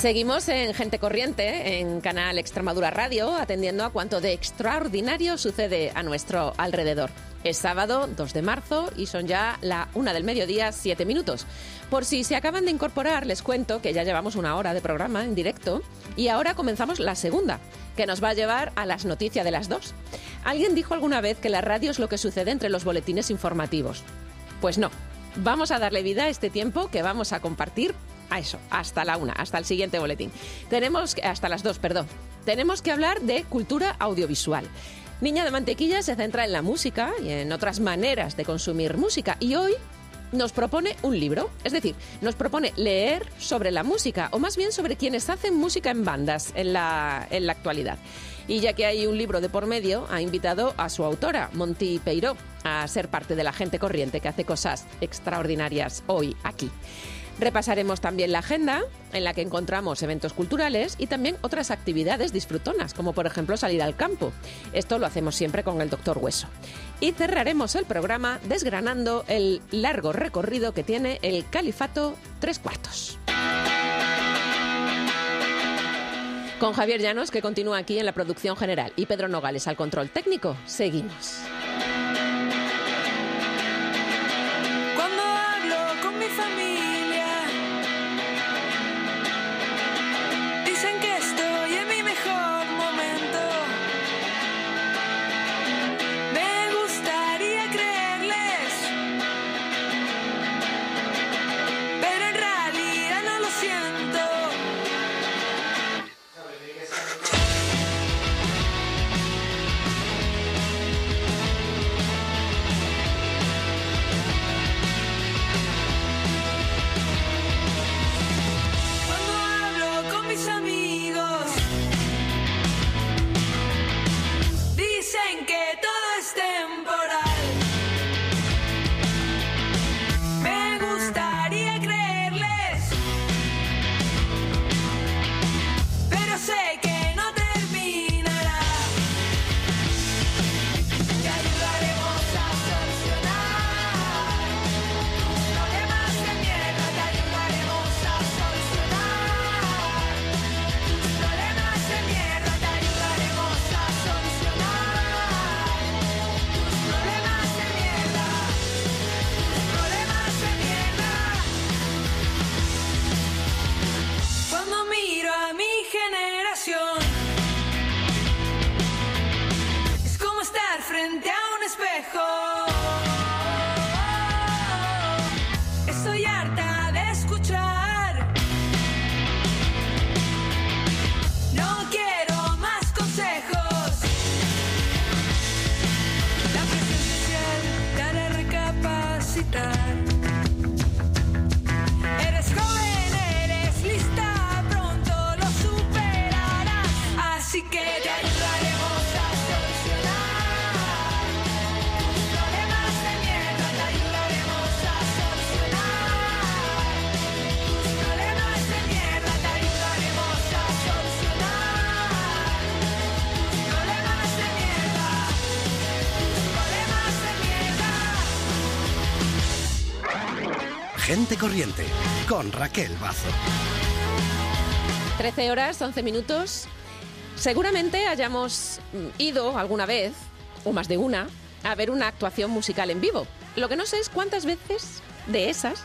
Seguimos en Gente Corriente, en Canal Extremadura Radio, atendiendo a cuanto de extraordinario sucede a nuestro alrededor. Es sábado 2 de marzo y son ya la una del mediodía, siete minutos. Por si se acaban de incorporar, les cuento que ya llevamos una hora de programa en directo y ahora comenzamos la segunda, que nos va a llevar a las noticias de las dos. Alguien dijo alguna vez que la radio es lo que sucede entre los boletines informativos. Pues no, vamos a darle vida a este tiempo que vamos a compartir a eso, hasta la una, hasta el siguiente boletín. Tenemos, hasta las dos, perdón. Tenemos que hablar de cultura audiovisual. Niña de Mantequilla se centra en la música y en otras maneras de consumir música y hoy nos propone un libro, es decir, nos propone leer sobre la música o más bien sobre quienes hacen música en bandas en la, en la actualidad. Y ya que hay un libro de por medio, ha invitado a su autora, Monty Peiró, a ser parte de la gente corriente que hace cosas extraordinarias hoy aquí. Repasaremos también la agenda, en la que encontramos eventos culturales y también otras actividades disfrutonas, como por ejemplo salir al campo. Esto lo hacemos siempre con el doctor Hueso. Y cerraremos el programa desgranando el largo recorrido que tiene el Califato Tres Cuartos. Con Javier Llanos, que continúa aquí en la producción general, y Pedro Nogales al control técnico, seguimos. Con Raquel Bazo. 13 horas, 11 minutos. Seguramente hayamos ido alguna vez, o más de una, a ver una actuación musical en vivo. Lo que no sé es cuántas veces de esas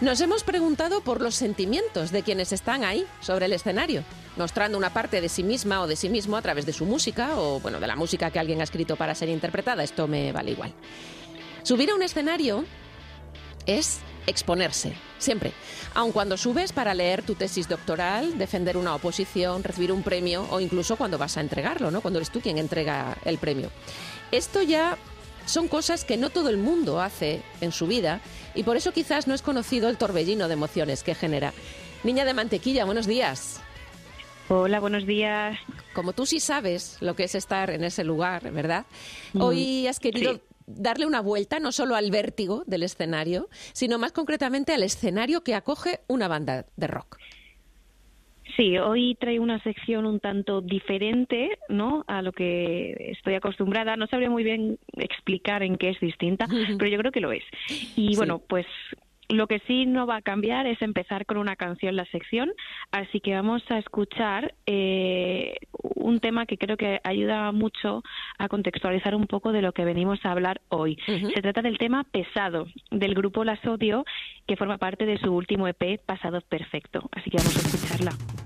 nos hemos preguntado por los sentimientos de quienes están ahí, sobre el escenario, mostrando una parte de sí misma o de sí mismo a través de su música o, bueno, de la música que alguien ha escrito para ser interpretada. Esto me vale igual. Subir a un escenario es exponerse, siempre. Aun cuando subes para leer tu tesis doctoral, defender una oposición, recibir un premio o incluso cuando vas a entregarlo, ¿no? Cuando eres tú quien entrega el premio. Esto ya son cosas que no todo el mundo hace en su vida y por eso quizás no es conocido el torbellino de emociones que genera. Niña de mantequilla, buenos días. Hola, buenos días. Como tú sí sabes lo que es estar en ese lugar, ¿verdad? Hoy has querido sí. Darle una vuelta no solo al vértigo del escenario, sino más concretamente al escenario que acoge una banda de rock. Sí, hoy traigo una sección un tanto diferente, ¿no? A lo que estoy acostumbrada. No sabría muy bien explicar en qué es distinta, pero yo creo que lo es. Y Sí. bueno, pues Lo que sí no va a cambiar es empezar con una canción la sección, así que vamos a escuchar eh, un tema que creo que ayuda mucho a contextualizar un poco de lo que venimos a hablar hoy. Se trata del tema Pesado, del grupo Las Odio, que forma parte de su último EP Pasado Perfecto. Así que vamos a escucharla.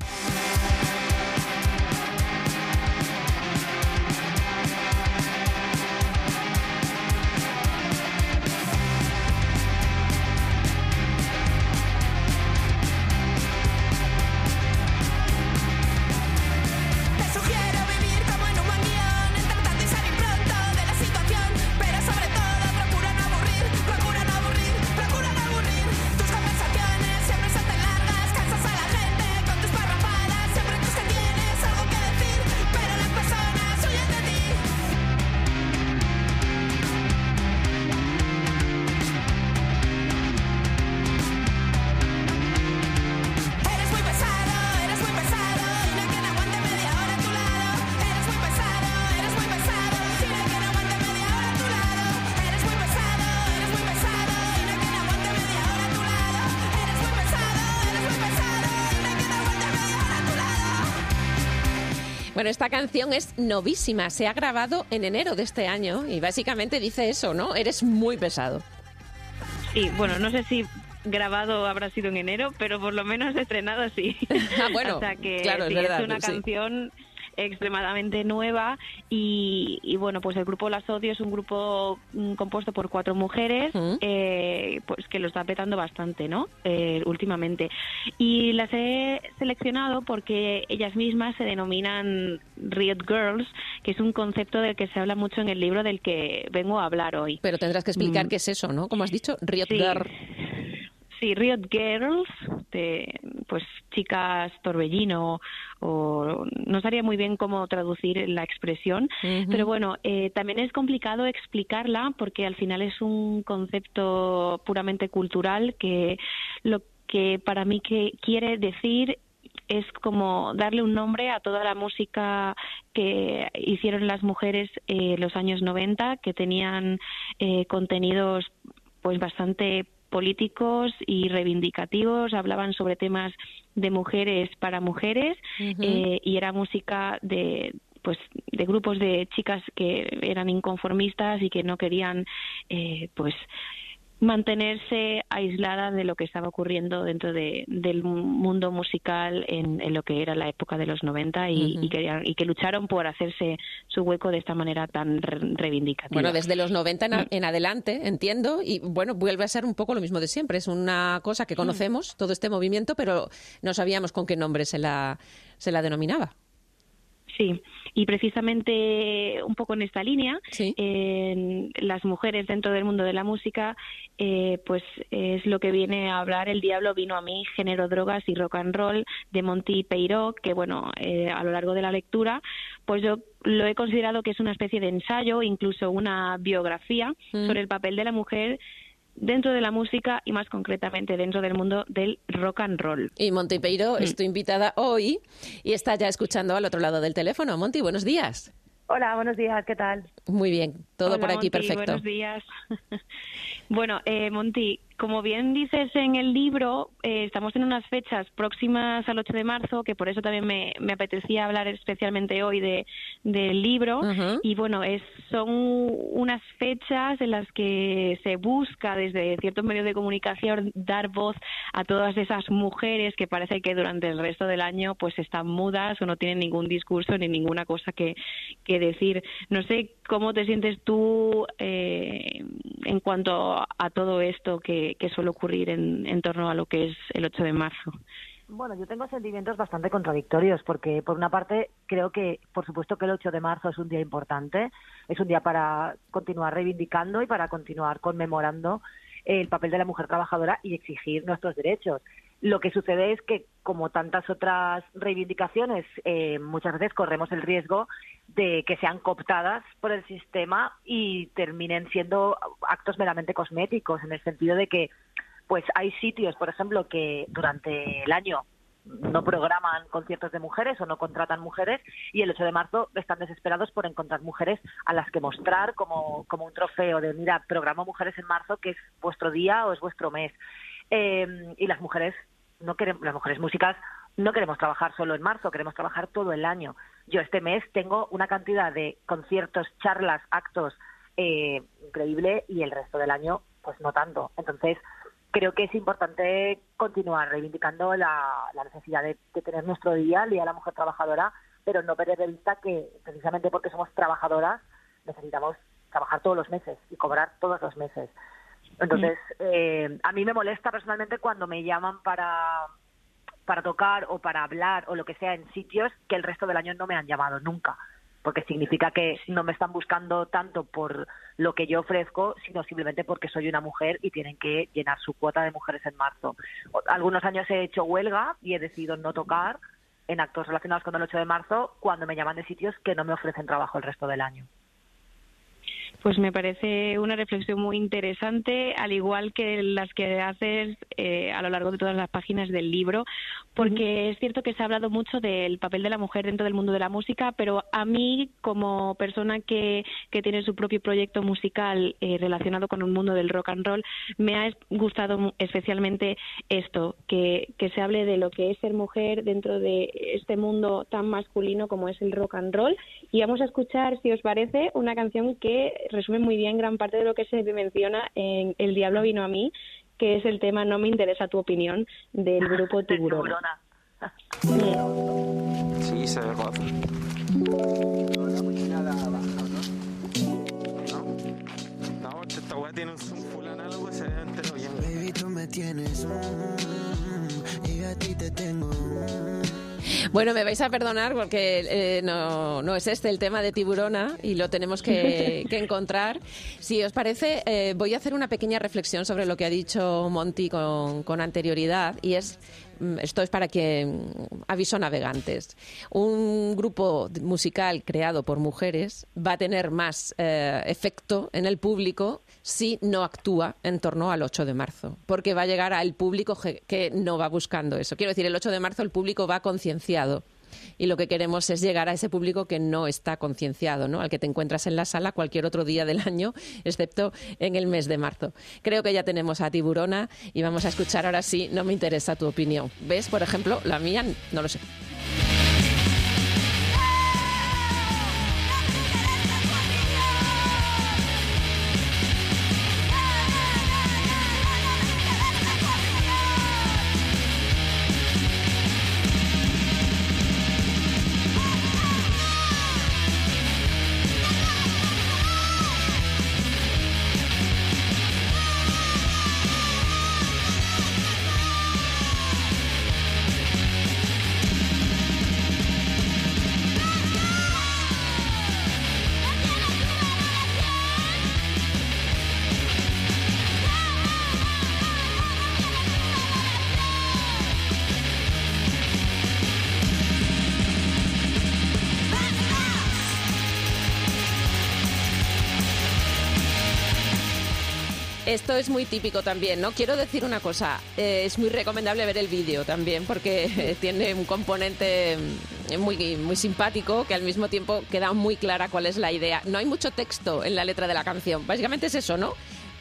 Bueno, esta canción es novísima, se ha grabado en enero de este año y básicamente dice eso, ¿no? Eres muy pesado. Sí, bueno, no sé si grabado habrá sido en enero, pero por lo menos estrenado sí. Ah, bueno, o sea que claro, es sí, verdad, una sí. canción extremadamente nueva y, y, bueno pues el grupo Las Odio es un grupo mm, compuesto por cuatro mujeres eh, pues que lo está petando bastante no Eh, últimamente y las he seleccionado porque ellas mismas se denominan Riot Girls que es un concepto del que se habla mucho en el libro del que vengo a hablar hoy Pero tendrás que explicar Mm. qué es eso, ¿no? Como has dicho, Riot Sí. Girl. Sí, Riot Girls, de, pues chicas torbellino, o no sabría muy bien cómo traducir la expresión, pero bueno, eh, también es complicado explicarla porque al final es un concepto puramente cultural que lo que para mí que quiere decir es como darle un nombre a toda la música que hicieron las mujeres en los años 90, que tenían eh, contenidos pues bastante políticos y reivindicativos, hablaban sobre temas de mujeres para mujeres eh, y era música de pues de grupos de chicas que eran inconformistas y que no querían eh, pues mantenerse aislada de lo que estaba ocurriendo dentro de, del mundo musical en, en lo que era la época de los 90 y, que lucharon por hacerse su hueco de esta manera tan re- reivindicativa. Bueno, desde los 90 en, a- Mm. en adelante, entiendo, y bueno, vuelve a ser un poco lo mismo de siempre. Es una cosa Mm. que conocemos, todo este movimiento, pero no sabíamos con qué nombre se la, se la denominaba. Sí, y precisamente un poco en esta línea, Sí. las mujeres dentro del mundo de la música, eh, pues es lo que viene a hablar El Diablo vino a mí, género, drogas y rock and roll de Monty Peiró, que bueno, eh, a lo largo de la lectura, pues yo lo he considerado que es una especie de ensayo, incluso una biografía Mm. sobre el papel de la mujer dentro de la música y más concretamente dentro del mundo del rock and roll. Y Monty Peiro Mm. es tu invitada hoy y está ya escuchando al otro lado del teléfono. Monty, buenos días. Hola, buenos días, ¿qué tal? Muy bien, todo Hola, por aquí Monty, perfecto. Buenos días. bueno, eh, Monty, como bien dices en el libro, eh, estamos en unas fechas próximas al 8 de marzo, que por eso también me, me apetecía hablar especialmente hoy de, del libro. Y bueno, es, son unas fechas en las que se busca desde ciertos medios de comunicación dar voz a todas esas mujeres que parece que durante el resto del año pues están mudas o no tienen ningún discurso ni ninguna cosa que, que decir. No sé cómo te sientes tú eh, en cuanto a todo esto que, que suele ocurrir en, en torno a lo que es el 8 de marzo. Bueno, yo tengo sentimientos bastante contradictorios porque, por una parte, creo que, por supuesto, que el 8 de marzo es un día importante, es un día para continuar reivindicando y para continuar conmemorando el papel de la mujer trabajadora y exigir nuestros derechos. Lo que sucede es que, como tantas otras reivindicaciones, eh, muchas veces corremos el riesgo de que sean cooptadas por el sistema y terminen siendo actos meramente cosméticos, en el sentido de que pues hay sitios, por ejemplo, que durante el año no programan conciertos de mujeres o no contratan mujeres y el 8 de marzo están desesperados por encontrar mujeres a las que mostrar como, como un trofeo de, mira, programo mujeres en marzo que es vuestro día o es vuestro mes. Eh, y las mujeres no queremos, las mujeres músicas no queremos trabajar solo en marzo, queremos trabajar todo el año. Yo este mes tengo una cantidad de conciertos, charlas, actos eh, increíble y el resto del año pues no tanto. Entonces creo que es importante continuar reivindicando la, la necesidad de, de tener nuestro día, el Día de la Mujer Trabajadora, pero no perder de vista que precisamente porque somos trabajadoras necesitamos trabajar todos los meses y cobrar todos los meses. Entonces, eh, a mí me molesta personalmente cuando me llaman para, para tocar o para hablar o lo que sea en sitios que el resto del año no me han llamado nunca, porque significa que no me están buscando tanto por lo que yo ofrezco, sino simplemente porque soy una mujer y tienen que llenar su cuota de mujeres en marzo. Algunos años he hecho huelga y he decidido no tocar en actos relacionados con el 8 de marzo cuando me llaman de sitios que no me ofrecen trabajo el resto del año. Pues me parece una reflexión muy interesante, al igual que las que haces eh, a lo largo de todas las páginas del libro, porque es cierto que se ha hablado mucho del papel de la mujer dentro del mundo de la música, pero a mí, como persona que, que tiene su propio proyecto musical eh, relacionado con el mundo del rock and roll, me ha gustado especialmente esto, que, que se hable de lo que es ser mujer dentro de este mundo tan masculino como es el rock and roll. Y vamos a escuchar, si os parece, una canción que resume muy bien gran parte de lo que se menciona en El Diablo vino a mí, que es el tema No me interesa tu opinión del grupo Tiburón. Sí, se ve guapo. ¿No? No, esta weá tiene un full análogo y se ve entero bien. Baby, tú me tienes, mm, y a ti te tengo. Bueno, me vais a perdonar porque eh, no, no es este el tema de Tiburona y lo tenemos que, que encontrar. Si os parece, eh, voy a hacer una pequeña reflexión sobre lo que ha dicho Monty con, con anterioridad y es mm, esto es para que mm, aviso navegantes. Un grupo musical creado por mujeres va a tener más eh, efecto en el público si no actúa en torno al 8 de marzo, porque va a llegar al público que no va buscando eso. Quiero decir, el 8 de marzo el público va concienciado y lo que queremos es llegar a ese público que no está concienciado, ¿no? al que te encuentras en la sala cualquier otro día del año, excepto en el mes de marzo. Creo que ya tenemos a Tiburona y vamos a escuchar ahora sí, no me interesa tu opinión. ¿Ves, por ejemplo, la mía? No lo sé. Esto es muy típico también, ¿no? Quiero decir una cosa, eh, es muy recomendable ver el vídeo también porque tiene un componente mm, muy, muy simpático que al mismo tiempo queda muy clara cuál es la idea. No hay mucho texto en la letra de la canción, básicamente es eso, ¿no?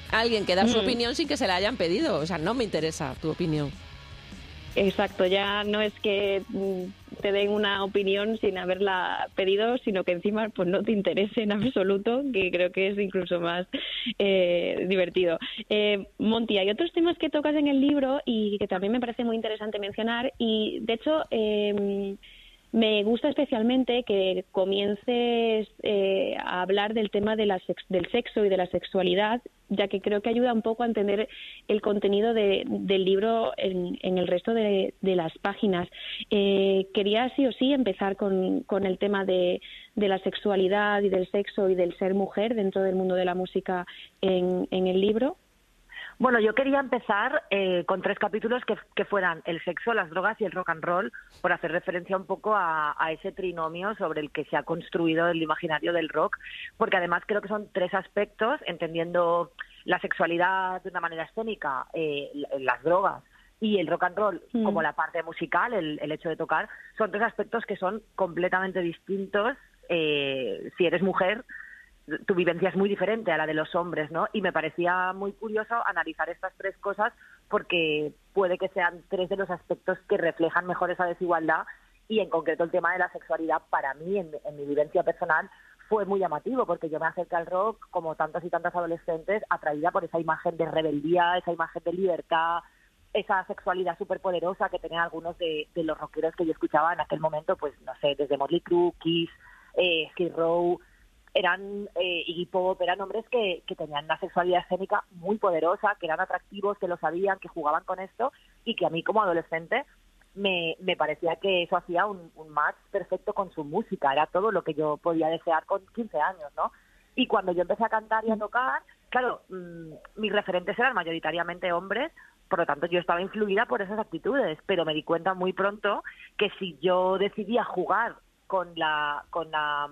Alguien que da su Mm. opinión sin que se la hayan pedido, o sea, no me interesa tu opinión. Exacto, ya no es que mm, te den una opinión sin haberla pedido, sino que encima pues no te interese en absoluto, que creo que es incluso más eh, divertido. Eh, Monty, hay otros temas que tocas en el libro y que también me parece muy interesante mencionar y de hecho eh, me gusta especialmente que comiences eh, a hablar del tema de la sex- del sexo y de la sexualidad, ya que creo que ayuda un poco a entender el contenido de- del libro en, en el resto de, de las páginas. Eh, quería sí o sí empezar con, con el tema de, la sexualidad y del sexo y del ser mujer dentro del mundo de la música en, en el libro. Bueno, yo quería empezar eh, con tres capítulos que, que fueran el sexo, las drogas y el rock and roll, por hacer referencia un poco a, a ese trinomio sobre el que se ha construido el imaginario del rock, porque además creo que son tres aspectos, entendiendo la sexualidad de una manera escénica, eh, las drogas y el rock and roll Mm. como la parte musical, el, el hecho de tocar, son tres aspectos que son completamente distintos eh, si eres mujer tu vivencia es muy diferente a la de los hombres, ¿no? Y me parecía muy curioso analizar estas tres cosas porque puede que sean tres de los aspectos que reflejan mejor esa desigualdad y en concreto el tema de la sexualidad para mí, en, mi vivencia personal, fue muy llamativo porque yo me acerqué al rock como tantos y tantas adolescentes atraída por esa imagen de rebeldía, esa imagen de libertad, esa sexualidad súper poderosa que tenían algunos de, de los rockeros que yo escuchaba en aquel momento, pues no sé, desde Motley Crue, Kiss, eh, Skid Row, eran eh, Iggy eran hombres que, que tenían una sexualidad escénica muy poderosa, que eran atractivos, que lo sabían, que jugaban con esto y que a mí como adolescente me, me parecía que eso hacía un, match perfecto con su música, era todo lo que yo podía desear con 15 años, ¿no? Y cuando yo empecé a cantar y a tocar, claro, mm, mis referentes eran mayoritariamente hombres, por lo tanto yo estaba influida por esas actitudes, pero me di cuenta muy pronto que si yo decidía jugar con la, con la,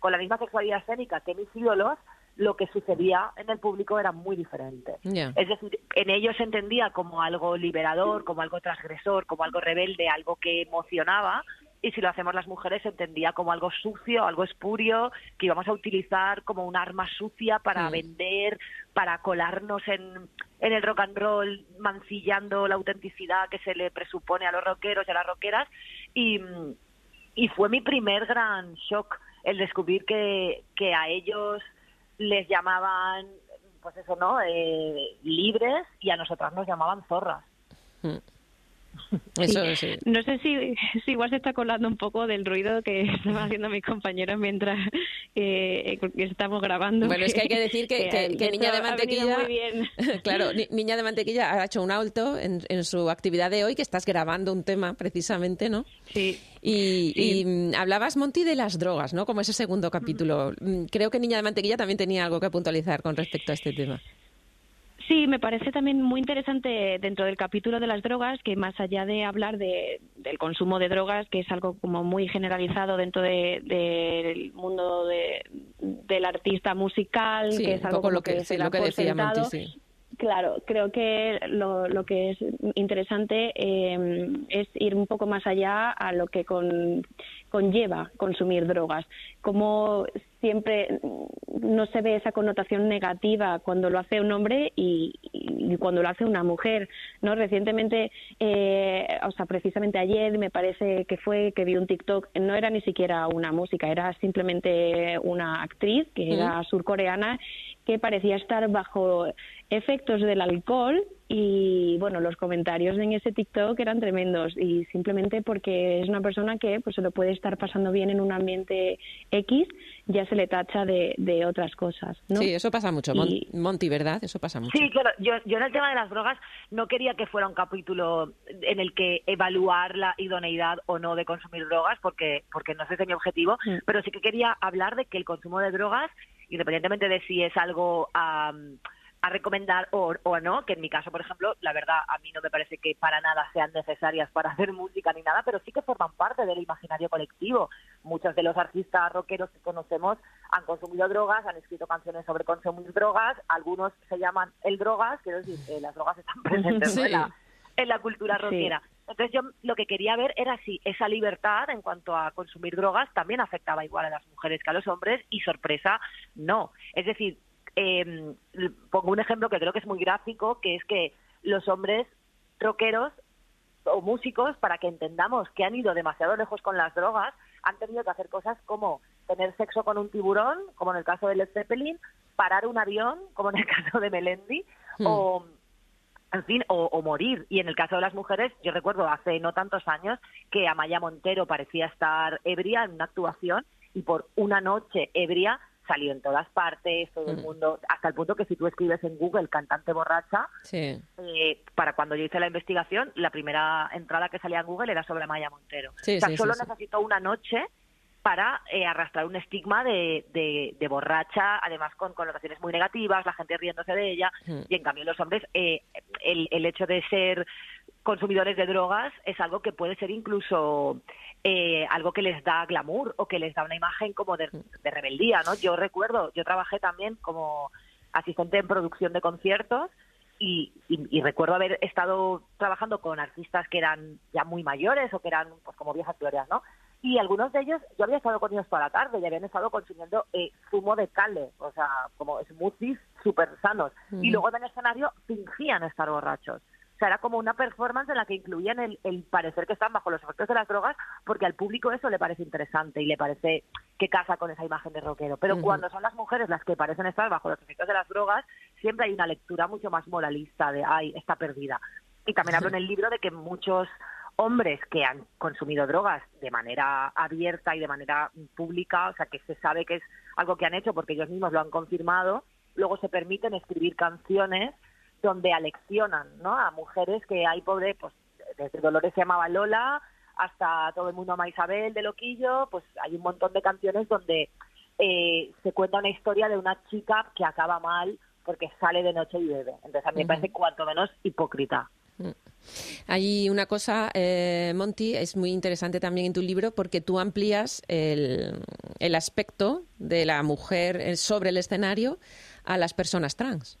con la misma sexualidad escénica que mis ídolos, lo que sucedía en el público era muy diferente. Es decir, en ellos se entendía como algo liberador, como algo transgresor, como algo rebelde, algo que emocionaba, y si lo hacemos las mujeres se entendía como algo sucio, algo espurio, que íbamos a utilizar como un arma sucia para Mm. vender, para colarnos en, en el rock and roll, mancillando la autenticidad que se le presupone a los rockeros y a las rockeras. Y, y fue mi primer gran shock el descubrir que, que a ellos les llamaban, pues eso, ¿no? Eh, libres y a nosotras nos llamaban zorras. Mm. Eso sí. No sé si, si igual se está colando un poco del ruido que estaban haciendo mis compañeros mientras eh, que estamos grabando. Bueno, es que hay que decir que, que- que esto Niña de Mantequilla, muy bien. claro, Ni- Niña de Mantequilla ha hecho un alto en, en su actividad de hoy, que estás grabando un tema precisamente, ¿no? Sí. Y, Sí. y, mm, hablabas, Monty, de las drogas, ¿no? Como ese segundo capítulo. Mm, Creo que Niña de Mantequilla también tenía algo que puntualizar con respecto a este tema. Sí, me parece también muy interesante dentro del capítulo de las drogas que más allá de hablar de, del consumo de drogas, que es algo como muy generalizado dentro de- del mundo de- del artista musical, Sí, que es algo lo que, se sí, lo que decía Monty, sí. Claro, creo que lo, lo que es interesante eh, es ir un poco más allá a lo que con- conlleva consumir drogas. Como siempre mm, no se ve esa connotación negativa cuando lo hace un hombre y, y cuando lo hace una mujer. no Recientemente, eh, o sea, precisamente ayer me parece que fue que vi un TikTok, no era ni siquiera una música, era simplemente una actriz que era surcoreana que parecía estar bajo efectos del alcohol y bueno, los comentarios en ese TikTok eran tremendos y simplemente porque es una persona que pues se lo puede estar pasando bien en un ambiente X, ya se le tacha de, de otras cosas, ¿no? Sí, eso pasa mucho, Mon- Y- Monty, ¿verdad? Eso pasa mucho. Sí, claro. Yo, yo en el tema de las drogas no quería que fuera un capítulo en el que evaluar la idoneidad o no de consumir drogas, porque, porque no ese es mi objetivo, Mm. pero sí que quería hablar de que el consumo de drogas, independientemente de si es algo a, a recomendar o, o no, que en mi caso, por ejemplo, la verdad, a mí no me parece que para nada sean necesarias para hacer música ni nada, pero sí que forman parte del imaginario colectivo. Muchos de los artistas rockeros que conocemos han consumido drogas, han escrito canciones sobre consumir drogas, algunos se llaman el drogas, quiero decir, eh, las drogas están presentes en, la, en la cultura Sí. Entonces yo lo que quería ver era si esa libertad en cuanto a consumir drogas también afectaba igual a las mujeres que a los hombres y sorpresa, no. Es decir, eh, pongo un ejemplo que creo que es muy gráfico, que es que los hombres rockeros o músicos, para que entendamos que han ido demasiado lejos con las drogas, han tenido que hacer cosas como tener sexo con un tiburón, como en el caso de Led Zeppelin, parar un avión, como en el caso de Melendi, Hmm. o en fin, o, o morir. Y en el caso de las mujeres, yo recuerdo hace no tantos años que Amaya Montero parecía estar ebria en una actuación y por una noche ebria salió en todas partes, todo el Mm. mundo, hasta el punto que si tú escribes en Google cantante borracha, Sí, eh, para cuando yo hice la investigación, la primera entrada que salía en Google era sobre Amaya Montero. Sí, o sea, sí, solo necesitó una noche para eh, arrastrar un estigma de, de- de borracha, además con connotaciones muy negativas, la gente riéndose de ella, Mm. y en cambio los hombres, eh, el, el hecho de ser consumidores de drogas es algo que puede ser incluso eh, algo que les da glamour o que les da una imagen como de, de rebeldía, ¿no? Yo recuerdo, yo trabajé también como asistente en producción de conciertos y, y- y recuerdo haber estado trabajando con artistas que eran ya muy mayores o que eran pues como viejas glorias, ¿no? Y algunos de ellos, yo había estado con ellos toda la tarde y habían estado consumiendo eh, zumo de cale, o sea, como smoothies súper sanos. Y luego en el escenario fingían estar borrachos. O sea, era como una performance en la que incluían el, el parecer que están bajo los efectos de las drogas, porque al público eso le parece interesante y le parece que casa con esa imagen de rockero. Pero cuando son las mujeres las que parecen estar bajo los efectos de las drogas, siempre hay una lectura mucho más moralista de, ay, está perdida. Y también hablo en el libro de que muchos hombres que han consumido drogas de manera abierta y de manera pública, o sea, que se sabe que es algo que han hecho porque ellos mismos lo han confirmado, luego se permiten escribir canciones donde aleccionan ¿no? a mujeres que hay pobre, pues desde Dolores se llamaba Lola hasta todo el mundo ama Isabel de Loquillo, pues hay un montón de canciones donde eh, se cuenta una historia de una chica que acaba mal porque sale de noche y bebe. Entonces a mí me parece cuanto menos hipócrita. Hay una cosa, eh, Monty, es muy interesante también en tu libro porque tú amplías el, el aspecto de la mujer eh, sobre el escenario a las personas trans.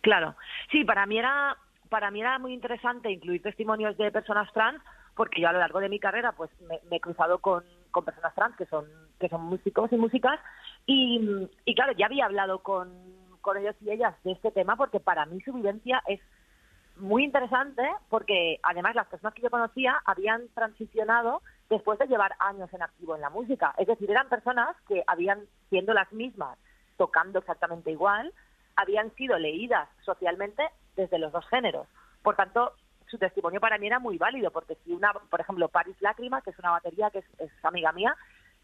Claro, sí, para mí era para mí era muy interesante incluir testimonios de personas trans porque yo a lo largo de mi carrera pues me, me he cruzado con, con personas trans que son que son músicos y músicas y, y claro ya había hablado con, con ellos y ellas de este tema porque para mí su vivencia es muy interesante porque además las personas que yo conocía habían transicionado después de llevar años en activo en la música. Es decir, eran personas que habían, siendo las mismas, tocando exactamente igual, habían sido leídas socialmente desde los dos géneros. Por tanto, su testimonio para mí era muy válido porque si una, por ejemplo, Paris Lágrima, que es una batería que es, es amiga mía,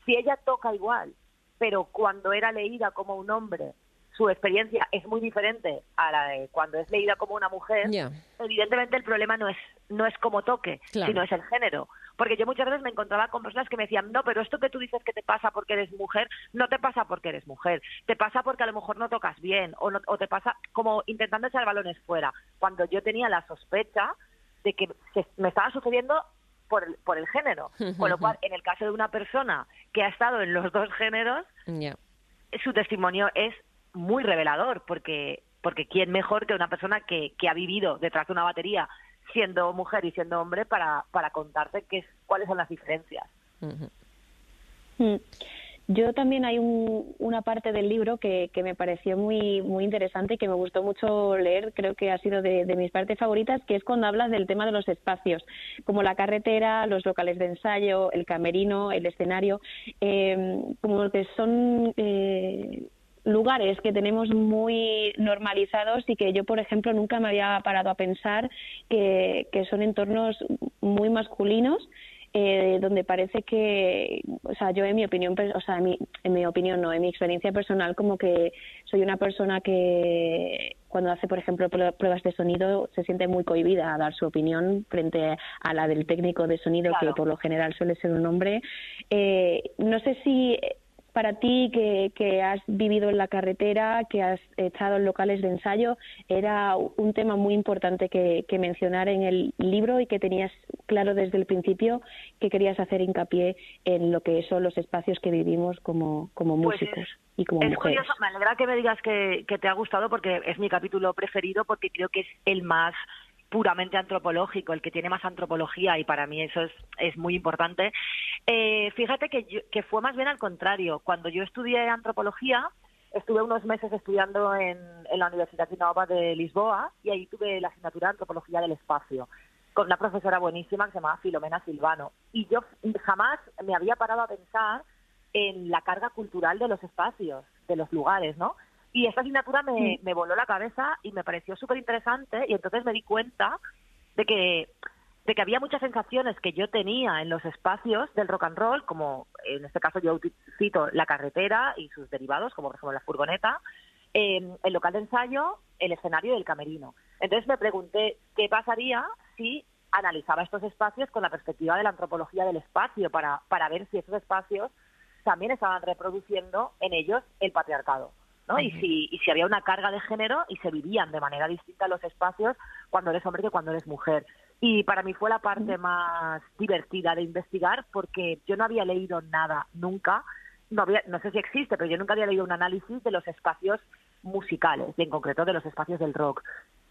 si ella toca igual, pero cuando era leída como un hombre, su experiencia es muy diferente a la de cuando es leída como una mujer, evidentemente el problema no es no es como toque, Claro. sino es el género. Porque yo muchas veces me encontraba con personas que me decían, no, pero esto que tú dices que te pasa porque eres mujer, no te pasa porque eres mujer, te pasa porque a lo mejor no tocas bien, o, no- o te pasa como intentando echar balones fuera, cuando yo tenía la sospecha de que se- me estaba sucediendo por el, por el género. Con lo cual, en el caso de una persona que ha estado en los dos géneros, su testimonio es muy revelador, porque porque quién mejor que una persona que, que ha vivido detrás de una batería siendo mujer y siendo hombre para, para contarte qué es, cuáles son las diferencias. Mm. Yo también hay un- una parte del libro que, que me pareció muy muy interesante y que me gustó mucho leer, creo que ha sido de, de mis partes favoritas, que es cuando hablas del tema de los espacios, como la carretera, los locales de ensayo, el camerino, el escenario, eh, como que son eh, lugares que tenemos muy normalizados y que yo, por ejemplo, nunca me había parado a pensar que, que son entornos muy masculinos eh, donde parece que, o sea, yo en mi opinión, per- o sea, en mi, en mi opinión no, en mi experiencia personal, como que soy una persona que cuando hace, por ejemplo, prue- pruebas de sonido se siente muy cohibida a dar su opinión frente a la del técnico de sonido, Claro. que por lo general suele ser un hombre. Eh, no sé si para ti que, que has vivido en la carretera, que has estado en locales de ensayo, era un tema muy importante que, que mencionar en el libro y que tenías claro desde el principio que querías hacer hincapié en lo que son los espacios que vivimos como, como Pues músicos es- y como es mujeres. curioso, me alegra que me digas que, que te ha gustado porque es mi capítulo preferido porque creo que es el más puramente antropológico, el que tiene más antropología y para mí eso es, es muy importante. Eh, fíjate que, yo- que fue más bien al contrario. Cuando yo estudié antropología, estuve unos meses estudiando en, la Universidad Nova de Lisboa y ahí tuve la asignatura de antropología del espacio con una profesora buenísima que se llamaba Filomena Silvano. Y yo jamás me había parado a pensar en la carga cultural de los espacios, de los lugares, ¿no? Y esta asignatura me, me voló la cabeza y me pareció súper interesante y entonces me di cuenta de que de que había muchas sensaciones que yo tenía en los espacios del rock and roll, como en este caso yo cito la carretera y sus derivados, como por ejemplo la furgoneta, eh, el local de ensayo, el escenario y el camerino. Entonces me pregunté qué pasaría si analizaba estos espacios con la perspectiva de la antropología del espacio para, para ver si esos espacios también estaban reproduciendo en ellos el patriarcado. ¿No? y, si, y si había una carga de género y se vivían de manera distinta los espacios cuando eres hombre que cuando eres mujer. Y para mí fue la parte más divertida de investigar porque yo no había leído nada nunca, no, había, no sé si existe, pero yo nunca había leído un análisis de los espacios musicales, y en concreto de los espacios del rock.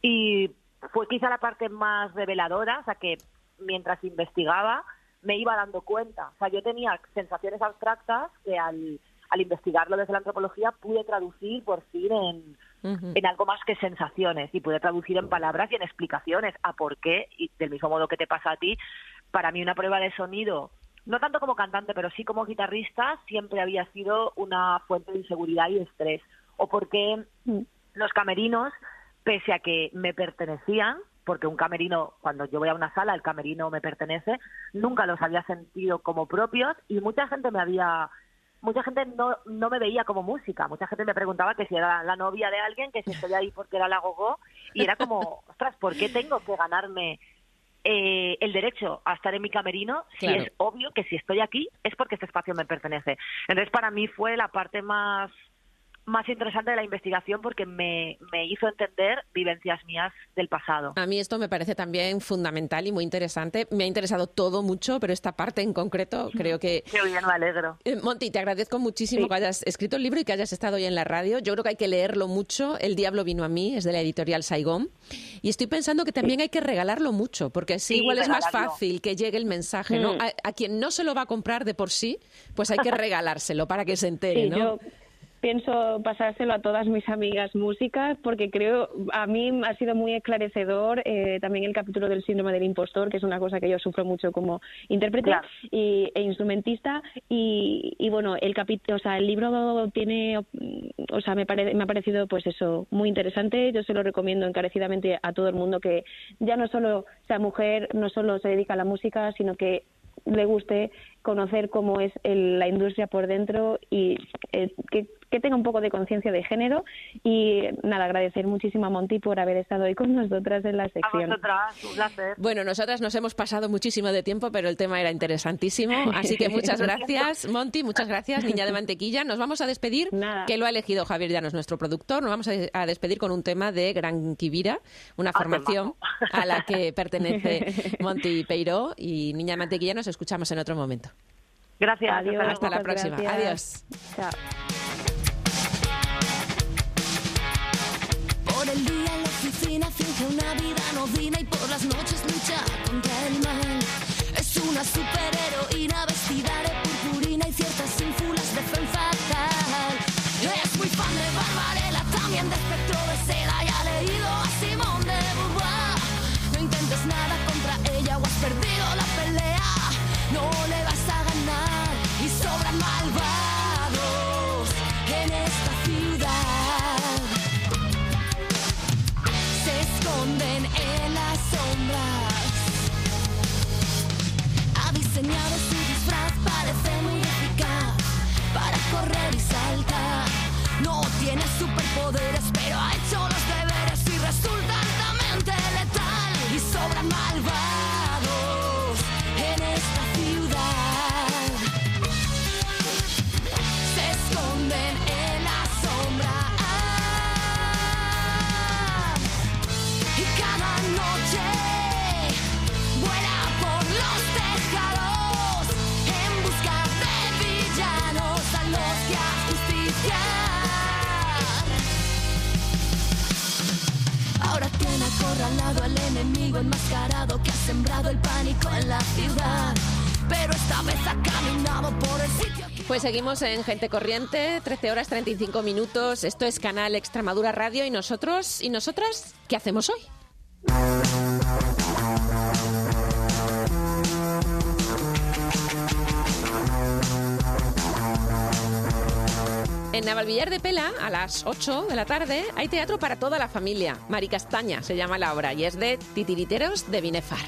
Y fue quizá la parte más reveladora, o sea que mientras investigaba me iba dando cuenta. O sea, yo tenía sensaciones abstractas que al, al investigarlo desde la antropología pude traducir por fin en, algo más que sensaciones y poder traducir en palabras y en explicaciones a por qué, y del mismo modo que te pasa a ti, para mí una prueba de sonido, no tanto como cantante, pero sí como guitarrista, siempre había sido una fuente de inseguridad y estrés. O porque Mm. los camerinos, pese a que me pertenecían, porque un camerino, cuando yo voy a una sala, el camerino me pertenece, nunca los había sentido como propios y mucha gente me había mucha gente no, no me veía como música, mucha gente me preguntaba que si era la novia de alguien, que si estoy ahí porque era la gogó, y era como, ostras, ¿por qué tengo que ganarme eh, el derecho a estar en mi camerino si Claro. es obvio que si estoy aquí es porque este espacio me pertenece? Entonces, para mí fue la parte más más interesante de la investigación porque me, me hizo entender vivencias mías del pasado. A mí esto me parece también fundamental y muy interesante. Me ha interesado todo mucho, pero esta parte en concreto creo que... Qué bien, me alegro. Eh, Monty, te agradezco muchísimo Sí. que hayas escrito el libro y que hayas estado hoy en la radio. Yo creo que hay que leerlo mucho. El Diablo vino a mí, es de la editorial Saigón. Y estoy pensando que también hay que regalarlo mucho, porque así Sí, igual es más fácil que llegue el mensaje. ¿no? Mm. A, a quien no se lo va a comprar de por sí, pues hay que regalárselo para que se entere, Sí, ¿no? yo pienso pasárselo a todas mis amigas músicas porque creo, a mí ha sido muy esclarecedor eh, también el capítulo del síndrome del impostor, que es una cosa que yo sufro mucho como intérprete Claro. y, e instrumentista. Y, y bueno, el capítulo, o sea, el libro tiene, o sea, me, pare- me ha parecido pues eso, muy interesante. Yo se lo recomiendo encarecidamente a todo el mundo que ya no solo sea mujer, no solo se dedica a la música, sino que le guste conocer cómo es el- la industria por dentro y eh, que, que tenga un poco de conciencia de género y nada, agradecer muchísimo a Monty por haber estado hoy con nosotras en la A sección. vosotras, un placer. Bueno, nosotras nos hemos pasado muchísimo de tiempo, pero el tema era interesantísimo. Así que muchas gracias, Monty, muchas gracias, niña de mantequilla. Nos vamos a despedir, Nada. que lo ha elegido Javier Llanos, nuestro productor. Nos vamos a a despedir con un tema de Gran Kibira, una formación a la que pertenece Monty Peiró. Y niña de mantequilla, nos escuchamos en otro momento. Gracias. Adiós, luego. Hasta la próxima. gracias. Adiós. Chao. Por el día en la oficina finge una vida anodina y por las noches lucha contra el mal. Es una superheroína diseñado su disfraz, parece muy eficaz para correr y saltar. No tiene superpoderes, pero ha hecho los deberes y resulta altamente letal. Y sobran malvados enemigo enmascarado que ha sembrado el pánico en la ciudad. Pero esta vez ha caminado por el sitio. Pues seguimos en Gente Corriente, 13 horas 35 minutos. Esto es Canal Extremadura Radio y nosotros y nosotras, ¿qué hacemos hoy? En Navalvillar de Pela, a las 8 de la tarde, hay teatro para toda la familia. Mari Castaña se llama la obra y es de Titiriteros de Binefar.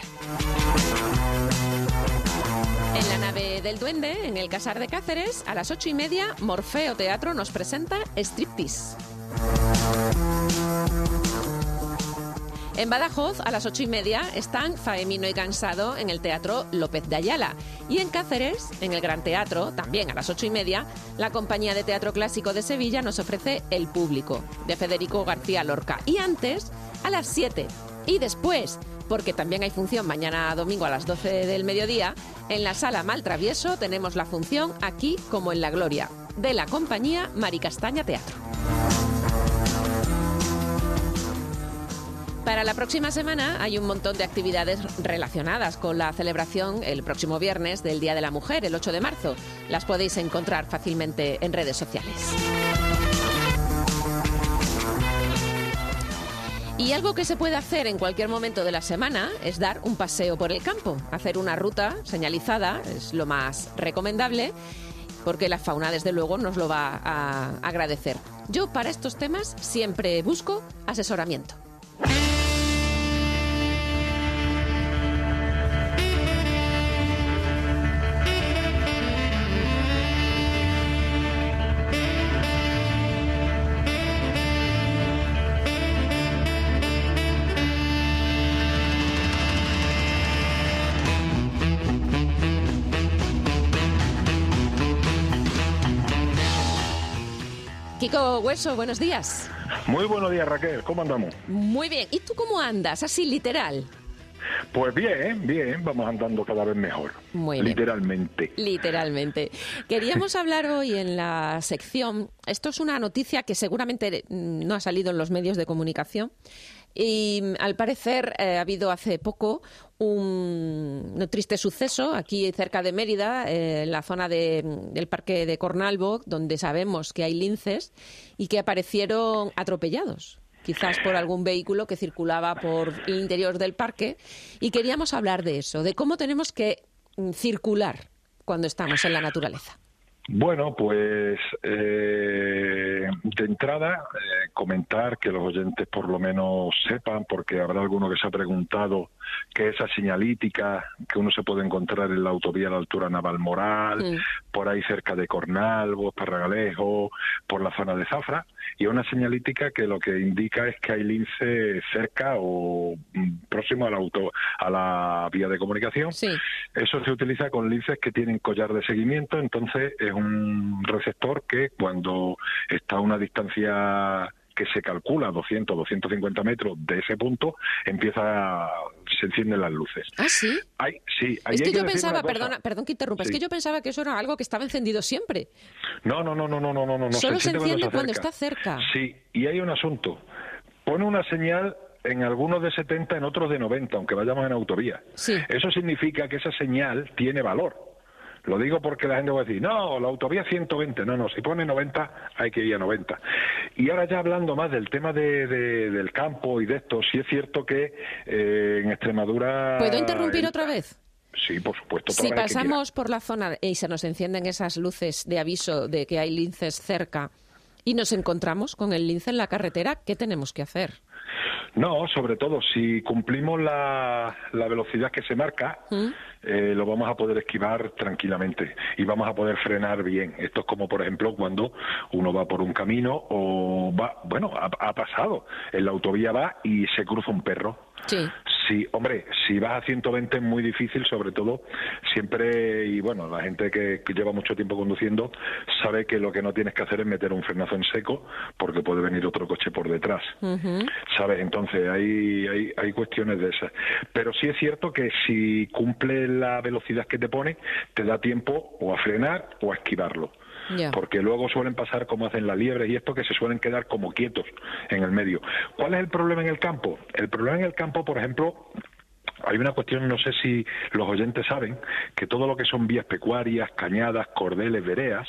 En la nave del Duende, en el Casar de Cáceres, a las ocho y media, Morfeo Teatro nos presenta Striptease. En Badajoz, a las ocho y media, están Faemino y Cansado en el Teatro López de Ayala. Y en Cáceres, en el Gran Teatro, también a las ocho y media, la Compañía de Teatro Clásico de Sevilla nos ofrece El Público, de Federico García Lorca. Y antes, a las siete. Y después, porque también hay función mañana domingo a las 12 del mediodía, en la sala Maltravieso tenemos la función Aquí como en la Gloria, de la compañía Maricastaña Teatro. Para la próxima semana hay un montón de actividades relacionadas con la celebración el próximo viernes del Día de la Mujer, el 8 de marzo. Las podéis encontrar fácilmente en redes sociales. Y algo que se puede hacer en cualquier momento de la semana es dar un paseo por el campo, hacer una ruta señalizada, es lo más recomendable, porque la fauna desde luego nos lo va a agradecer. Yo para estos temas siempre busco asesoramiento. Hueso, buenos días. Muy buenos días, Raquel. ¿Cómo andamos? Muy bien. ¿Y tú cómo andas? Así literal. Pues bien, bien. Vamos andando cada vez mejor. Muy bien. Literalmente. Literalmente. Queríamos hablar hoy en la sección, esto es una noticia que seguramente mm, no ha salido en los medios de comunicación y mm, al parecer eh, ha habido hace poco un, triste suceso aquí cerca de Mérida, eh, en la zona de- del parque de Cornalvo, donde sabemos que hay linces y que aparecieron atropellados quizás por algún vehículo que circulaba por el interior del parque y queríamos hablar de eso, de cómo tenemos que mm, circular cuando estamos en la naturaleza. Bueno, pues eh, de entrada eh, comentar que los oyentes por lo menos sepan, porque habrá alguno que se ha preguntado que esa señalítica que uno se puede encontrar en la autovía a la altura Navalmoral, Mm. por ahí cerca de Cornalvo, Parragalejo, por la zona de Zafra, y es una señalítica que lo que indica es que hay lince cerca o mm, próximo a la auto, a la vía de comunicación. Eso se utiliza con linces que tienen collar de seguimiento, entonces es un receptor que cuando está a una distancia que se calcula 200, 250 metros de ese punto, empieza a- se encienden las luces. ¿Ah, sí? Hay, sí, Es hay que yo pensaba, perdona, perdón que interrumpa, es que yo pensaba que eso era algo que estaba encendido siempre. No, no, no, no, no, no, no, no. Solo se enciende se cuando está cerca. Sí, y hay un asunto. Pone una señal en algunos de 70, en otros de 90, aunque vayamos en autovía. Sí. Eso significa que esa señal tiene valor. Lo digo porque la gente va a decir, no, la autovía 120, no, no, si pone 90 hay que ir a 90. Y ahora ya hablando más del tema de, de- del campo y de esto, sí es cierto que eh, en Extremadura... ¿Puedo interrumpir el- otra vez? Sí, por supuesto. Si pasamos por la zona y se nos encienden esas luces de aviso de que hay linces cerca y nos encontramos con el lince en la carretera, ¿qué tenemos que hacer? No, sobre todo si cumplimos la, la velocidad que se marca, ¿Mm? Eh, lo vamos a poder esquivar tranquilamente y vamos a poder frenar bien. Esto es como, por ejemplo, cuando uno va por un camino o va, bueno, ha, ha pasado, en la autovía va y se cruza un perro. Sí. Sí, hombre, si vas a 120 es muy difícil, sobre todo siempre, y bueno, la gente que, que lleva mucho tiempo conduciendo sabe que lo que no tienes que hacer es meter un frenazo en seco porque puede venir otro coche por detrás. ¿Sabes? Entonces hay, hay, hay cuestiones de esas. Pero sí es cierto que si cumple la velocidad que te pone, te da tiempo o a frenar o a esquivarlo. Porque luego suelen pasar como hacen las liebres y esto que se suelen quedar como quietos en el medio. ¿Cuál es el problema en el campo? El problema en el campo, por ejemplo, hay una cuestión, no sé si los oyentes saben, que todo lo que son vías pecuarias, cañadas, cordeles, vereas,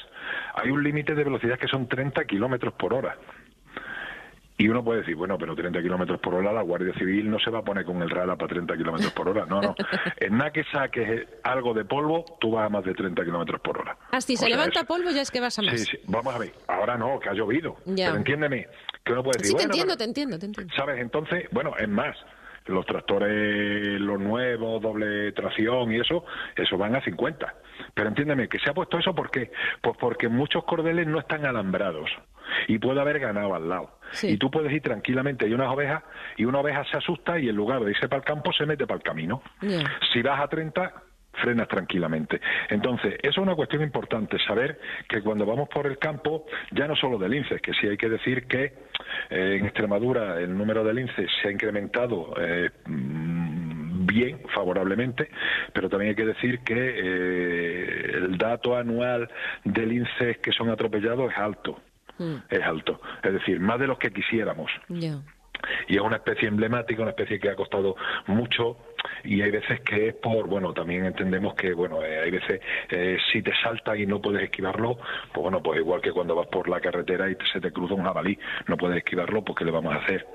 hay un límite de velocidad que son 30 kilómetros por hora. Y uno puede decir, bueno, pero 30 kilómetros por hora, la Guardia Civil no se va a poner con el radar para 30 kilómetros por hora. No, no. En nada que saques algo de polvo, tú vas a más de 30 kilómetros por hora. Ah, si O se sea, levanta eso- polvo ya es que vas a más. Sí, sí, vamos a ver. Ahora no, que ha llovido. Ya. Pero entiéndeme, que uno puede decir, Sí, te bueno, entiendo, pero- te entiendo, te entiendo. ¿Sabes? Entonces, bueno, es más, los tractores, los nuevos, doble tracción y eso, eso van a 50. Pero entiéndeme, que se ha puesto eso ¿por qué? Pues porque muchos cordeles no están alambrados y puede haber ganado al lado. Y tú puedes ir tranquilamente, hay unas ovejas y una oveja se asusta y en lugar de irse para el campo se mete para el camino. Si vas a 30, frenas tranquilamente. Entonces, eso es una cuestión importante, saber que cuando vamos por el campo, ya no solo de linces, que sí hay que decir que eh, en Extremadura el número de linces se ha incrementado eh, mm, bien, favorablemente, pero también hay que decir que eh, el dato anual de linces que son atropellados es alto, es alto, es decir, más de los que quisiéramos. Y es una especie emblemática, una especie que ha costado mucho y hay veces que es por, bueno, también entendemos que, bueno, eh, hay veces eh, si te salta y no puedes esquivarlo, pues bueno, pues igual que cuando vas por la carretera y te- se te cruza un jabalí, no puedes esquivarlo, pues ¿qué le vamos a hacer?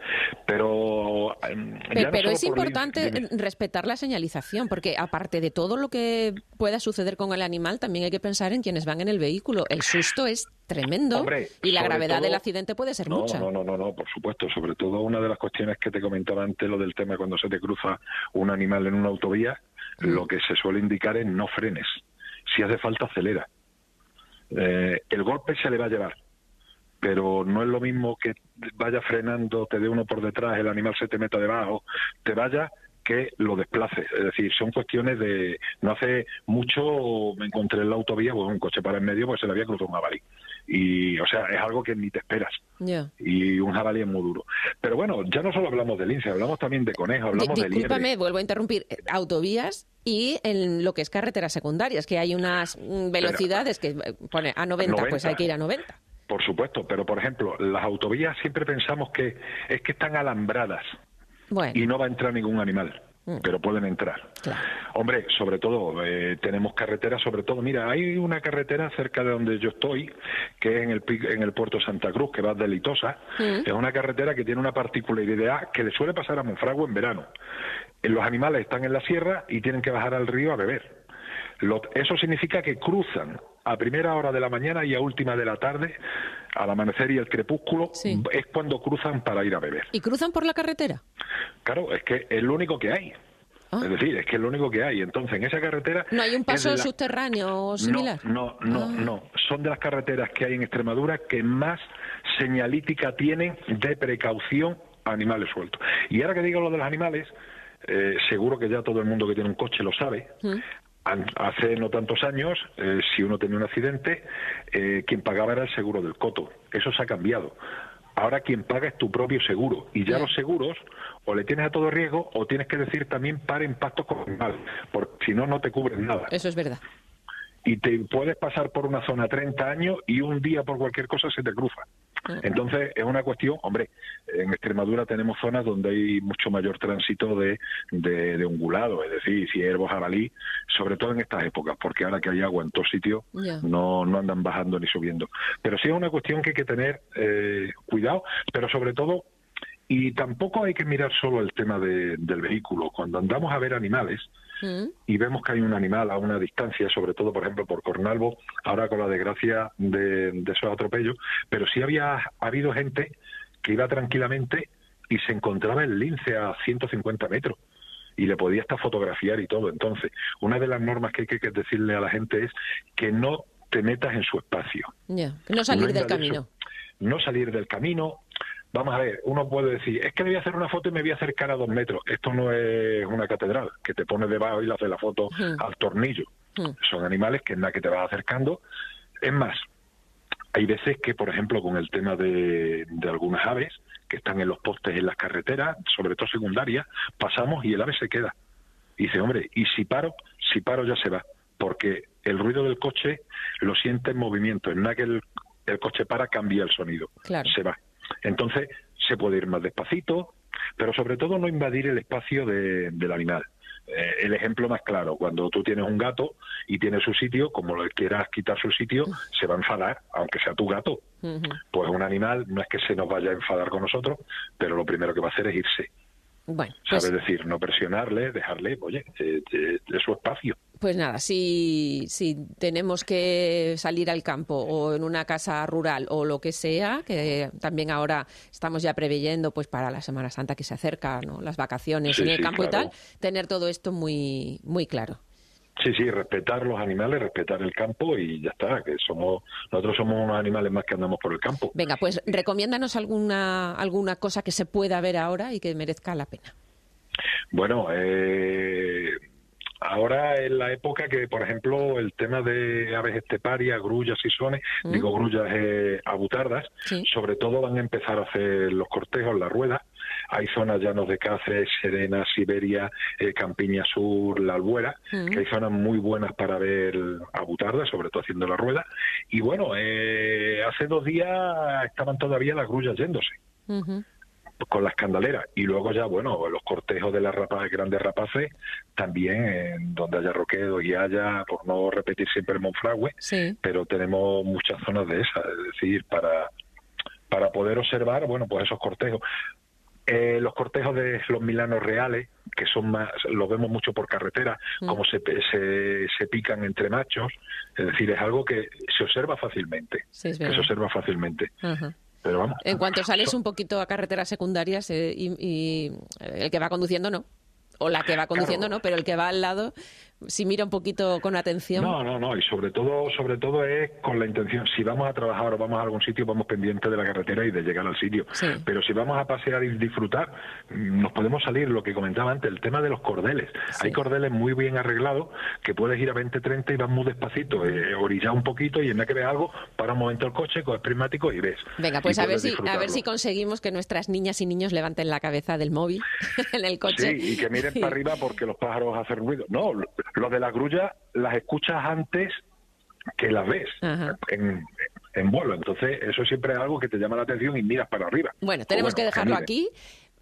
Pero em, no Pero es importante respetar la señalización, porque aparte de todo lo que pueda suceder con el animal, también hay que pensar en quienes van en el vehículo. El susto es tremendo Hombre, y la gravedad todo- del accidente puede ser no, mucha. No, no, no, no, por supuesto. Sobre todo una de las cuestiones que te comentaba antes, lo del tema cuando se te cruza un animal en una autovía, Mm. lo que se suele indicar es no frenes. Si hace falta, acelera. Eh, el golpe se le va a llevar, pero no es lo mismo que vaya frenando, te dé uno por detrás, el animal se te meta debajo, te vaya que lo desplace. Es decir, son cuestiones de... No hace mucho me encontré en la autovía, pues un coche para en medio, pues se le había cruzado un jabalí. Y, o sea, es algo que ni te esperas. Y un jabalí es muy duro. Pero bueno, ya no solo hablamos de lince, hablamos también de conejo, hablamos de discúlpame, vuelvo a interrumpir. Eh, Autovías y en lo que es carreteras secundarias, que hay unas mm, velocidades que eh, pone a 90, pues 90. hay que ir a 90. Por supuesto, pero por ejemplo, las autovías siempre pensamos que es que están alambradas Bueno, y no va a entrar ningún animal, Mm. pero pueden entrar. claro. Hombre, sobre todo, eh, tenemos carreteras, sobre todo, mira, hay una carretera cerca de donde yo estoy, que es en el, en el puerto Santa Cruz, que va de Litosa. Mm. Es una carretera que tiene una particularidad que le suele pasar a Monfragüe en verano. Eh, Los animales están en la sierra y tienen que bajar al río a beber. Lo- eso significa que cruzan a primera hora de la mañana y a última de la tarde, al amanecer y el crepúsculo, Sí. es cuando cruzan para ir a beber. ¿Y cruzan por la carretera? Claro, es que es lo único que hay. Ah. Es decir, es que es lo único que hay. Entonces, en esa carretera... ¿No hay un paso la- subterráneo o similar? No, no, no, Ah. no. Son de las carreteras que hay en Extremadura que más señalítica tienen de precaución a animales sueltos. Y ahora que digo lo de los animales, eh, seguro que ya todo el mundo que tiene un coche lo sabe. Mm. Hace no tantos años, eh, si uno tenía un accidente, eh, quien pagaba era el seguro del coto. Eso se ha cambiado. Ahora quien paga es tu propio seguro. Y ya los seguros o le tienes a todo riesgo o tienes que decir también para impactos con animal, porque si no, no te cubren nada. Eso es verdad. Y te puedes pasar por una zona 30 años y un día por cualquier cosa se te cruza. Entonces es una cuestión, hombre, en Extremadura tenemos zonas donde hay mucho mayor tránsito de, de, de ungulado, es decir, ciervos, jabalí, sobre todo en estas épocas, porque ahora que hay agua en todos sitios no, no andan bajando ni subiendo. Pero sí es una cuestión que hay que tener eh, cuidado, pero sobre todo, y tampoco hay que mirar solo el tema de- del vehículo. Cuando andamos a ver animales, Mm. y vemos que hay un animal a una distancia, sobre todo, por ejemplo, por Cornalvo, ahora con la desgracia de, de esos atropellos, pero sí había ha habido gente que iba tranquilamente y se encontraba el lince a 150 metros y le podía hasta fotografiar y todo. Entonces, una de las normas que hay que decirle a la gente es que no te metas en su espacio. No salir del camino. no salir del camino. Vamos a ver, uno puede decir, es que le voy a hacer una foto y me voy a acercar a dos metros. Esto no es una catedral, que te pones debajo y le haces la foto al tornillo. Son animales que en la que te vas acercando. Es más, hay veces que, por ejemplo, con el tema de, de algunas aves que están en los postes en las carreteras, sobre todo secundarias, pasamos y el ave se queda. Y dice, hombre, y si paro, si paro ya se va, porque el ruido del coche lo siente en movimiento. En nada que el, el coche para, cambia el sonido. Claro. Se va. Entonces, se puede ir más despacito, pero sobre todo no invadir el espacio de- del animal. Eh, el ejemplo más claro, cuando tú tienes un gato y tiene su sitio, como le quieras quitar su sitio, se va a enfadar, aunque sea tu gato. Pues un animal no es que se nos vaya a enfadar con nosotros, pero lo primero que va a hacer es irse. Bueno, ¿Sabes pues, decir? No presionarle, dejarle, oye, eh, eh, es su espacio. pues nada, si, si tenemos que salir al campo o en una casa rural o lo que sea, que también ahora estamos ya preveyendo pues para la Semana Santa que se acerca, ¿no? las vacaciones Sí, en el sí, campo y tal, tener todo esto muy, muy claro. Sí, sí, respetar los animales, respetar el campo y ya está, que somos nosotros somos unos animales más que andamos por el campo. Venga, pues recomiéndanos alguna, alguna cosa que se pueda ver ahora y que merezca la pena. Bueno, eh, ahora es la época que, por ejemplo, el tema de aves esteparias, grullas y sones, Mm. digo grullas, eh, abutardas, Sí. sobre todo van a empezar a hacer los cortejos, las ruedas. Hay zonas llanos de Cáceres, Serena, Siberia, eh, Campiña Sur, La Albuera, Mm. que hay zonas muy buenas para ver abutardas, sobre todo haciendo la rueda. Y bueno, eh, hace dos días estaban todavía las grullas yéndose con las candaleras y luego ya bueno los cortejos de las rapa- grandes rapaces también en donde haya roquedo y haya por no repetir siempre Monfragüe Sí. pero tenemos muchas zonas de esas es decir para para poder observar bueno pues esos cortejos Eh, los cortejos de los milanos reales, que son más, los vemos mucho por carretera, Mm. como se, se, se pican entre machos, es decir, es algo que se observa fácilmente, Sí, es que se observa fácilmente. Pero vamos. En cuanto sales un poquito a carreteras secundarias eh, y, y el que va conduciendo no. O la que va conduciendo no, pero el que va al lado, si mira un poquito con atención. No, no, no, y sobre todo, sobre todo es con la intención, si vamos a trabajar o vamos a algún sitio, vamos pendientes de la carretera y de llegar al sitio. Sí. Pero si vamos a pasear y disfrutar, nos podemos salir, lo que comentaba antes, el tema de los cordeles. Hay cordeles muy bien arreglados que puedes ir a 20, 30 y vas muy despacito, eh, orillar un poquito y en vez que ves algo, para un momento el coche, coges prismático y ves. Venga, pues a ver, si, a ver si conseguimos que nuestras niñas y niños levanten la cabeza del móvil en el coche. Sí, y que miren para arriba porque los pájaros hacen ruido. No, los de la grulla las escuchas antes que las ves Ajá. en, en vuelo. Entonces, eso siempre es algo que te llama la atención y miras para arriba. Bueno, tenemos que dejarlo aquí.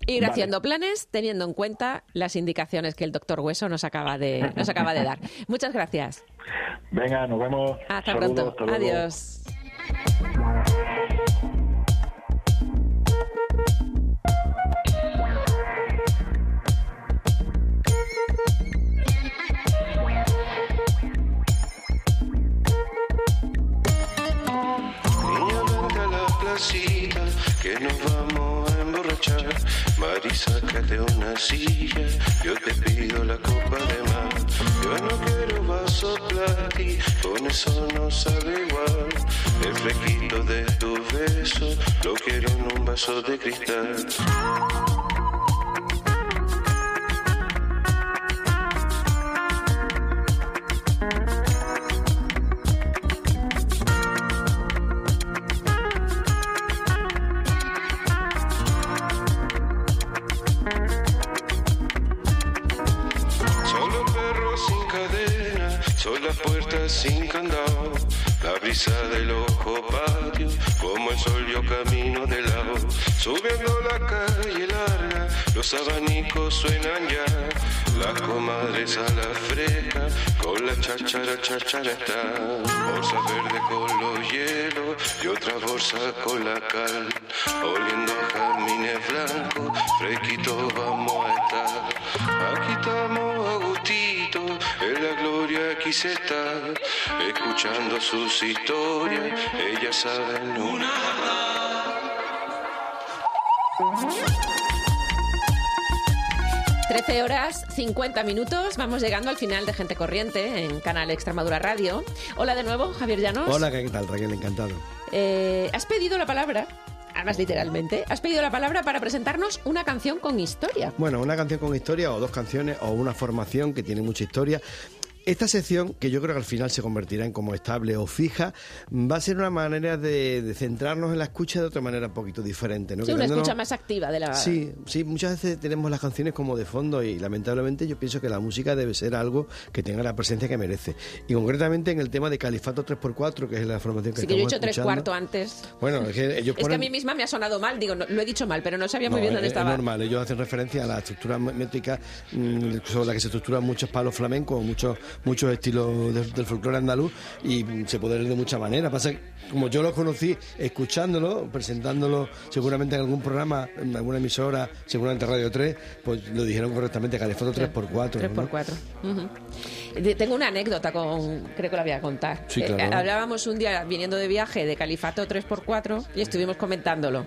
Ir Vale. haciendo planes teniendo en cuenta las indicaciones que el doctor Hueso nos acaba de, nos acaba de dar. Muchas gracias. Venga, nos vemos. Hasta Saludos, pronto. hasta. Adiós. De cristal. Son las puertas sin candado. La brisa del ojo Subiendo la calle larga, los abanicos suenan ya. Las comadres a la fresca, con la chachara, chachara está. Bolsa verde con los hielos y otra bolsa con la cal. Oliendo a jazmines blancos, fresquito vamos a estar. Aquí estamos a gustito, en la gloria quise estar, escuchando sus historias, ellas saben una. 13 horas 50 minutos. Vamos llegando al final de Gente Corriente en Canal Extremadura Radio. Hola de nuevo, Javier Llanos. Hola, ¿qué tal, Raquel? Encantado. Eh, has pedido la palabra, además literalmente, has pedido la palabra para presentarnos una canción con historia. Bueno, una canción con historia o dos canciones o una formación que tiene mucha historia. Esta sección, que yo creo que al final se convertirá en como estable o fija, va a ser una manera de, de centrarnos en la escucha de otra manera un poquito diferente. ¿no? Sí, una escucha más activa de la... Sí, sí, muchas veces tenemos las canciones como de fondo y lamentablemente yo pienso que la música debe ser algo que tenga la presencia que merece. Y concretamente en el tema de Califato 3x4, que es la formación que Sí, que yo he estamos dicho tres escuchando. cuartos antes. Bueno, es que ellos Es que ponen... a mí misma me ha sonado mal, digo, no, lo he dicho mal, pero no sabía muy No, bien es- dónde es estaba. normal, ellos hacen referencia a la estructura métrica mm, sobre la que se estructuran muchos palos flamencos, muchos muchos estilos de- del folclore andaluz y se puede leer de muchas maneras. Pasa que, como yo los conocí escuchándolo, presentándolo seguramente en algún programa, en alguna emisora, seguramente Radio 3, pues lo dijeron correctamente, Califato 3x4. 3x4. Ujú. De- Tengo una anécdota con, creo que la voy a contar. Sí, Eh, claro. hablábamos un día viniendo de viaje de Califato 3x4 y estuvimos comentándolo.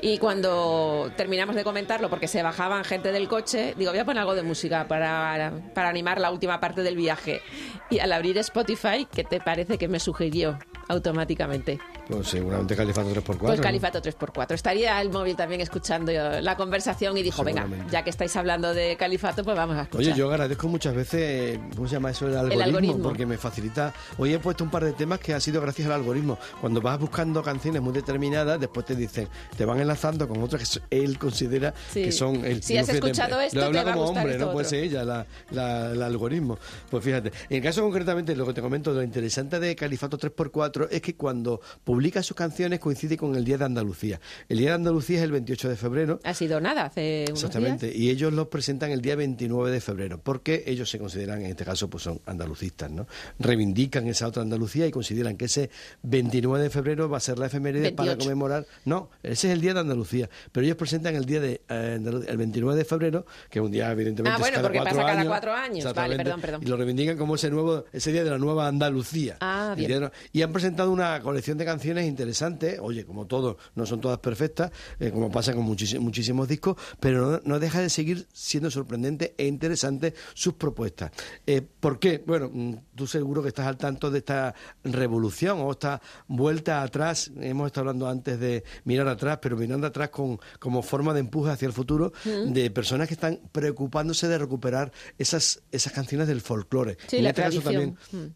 Y cuando terminamos de comentarlo, porque se bajaban gente del coche, digo, voy a poner algo de música para, para animar la última parte del viaje. Y al abrir Spotify, ¿qué te parece que me sugirió automáticamente? Pues seguramente Califato 3x4. Pues. Califato 3x4. Estaría el móvil también escuchando la conversación y dijo, venga, ya que estáis hablando de Califato, pues vamos a escuchar. Oye, yo agradezco muchas veces, ¿cómo se llama eso? El algoritmo, algoritmo. porque me facilita. Hoy he puesto un par de temas que ha sido gracias al algoritmo. Cuando vas buscando canciones muy determinadas, después te dicen, te van enlazando con otras que él considera Sí. que son el Si has de- escuchado esto, te va a como gustar hombre, esto no puede ser ella, la, la- el algoritmo. Pues fíjate, en el caso concretamente, lo que te comento, lo interesante de Califato 3x4 es que cuando publica sus canciones coincide con el Día de Andalucía. El Día de Andalucía es el 28 de febrero. Ha sido nada, hace unos Exactamente, días. y ellos los presentan el día 29 de febrero, porque ellos se consideran, en este caso, pues son andalucistas, ¿no? Reivindican esa otra Andalucía y consideran que ese 29 de febrero va a ser la efeméride para 28. conmemorar. No, ese es el día de Andalucía, pero ellos presentan el día de eh, el 29 de febrero, que es un día evidentemente Ah, es bueno, cada porque cuatro pasa cada años. cuatro años. Vale, perdón, perdón. Y lo reivindican como ese nuevo, ese día de la nueva Andalucía. Ah, bien. de- y han presentado una colección de canciones interesantes, oye, como todo, no son todas perfectas, eh, como pasa con muchísi- muchísimos discos, pero no, no deja de seguir siendo sorprendente e interesante sus propuestas. Eh, ¿Por qué? Bueno, mm, tú seguro que estás al tanto de esta revolución o esta vuelta atrás, hemos estado hablando antes de mirar atrás, pero mirando atrás con, como forma de empuje hacia el futuro, Mm. de personas que están preocupándose de recuperar esas, esas canciones del folclore. Sí, en la este caso tradición. también Mm.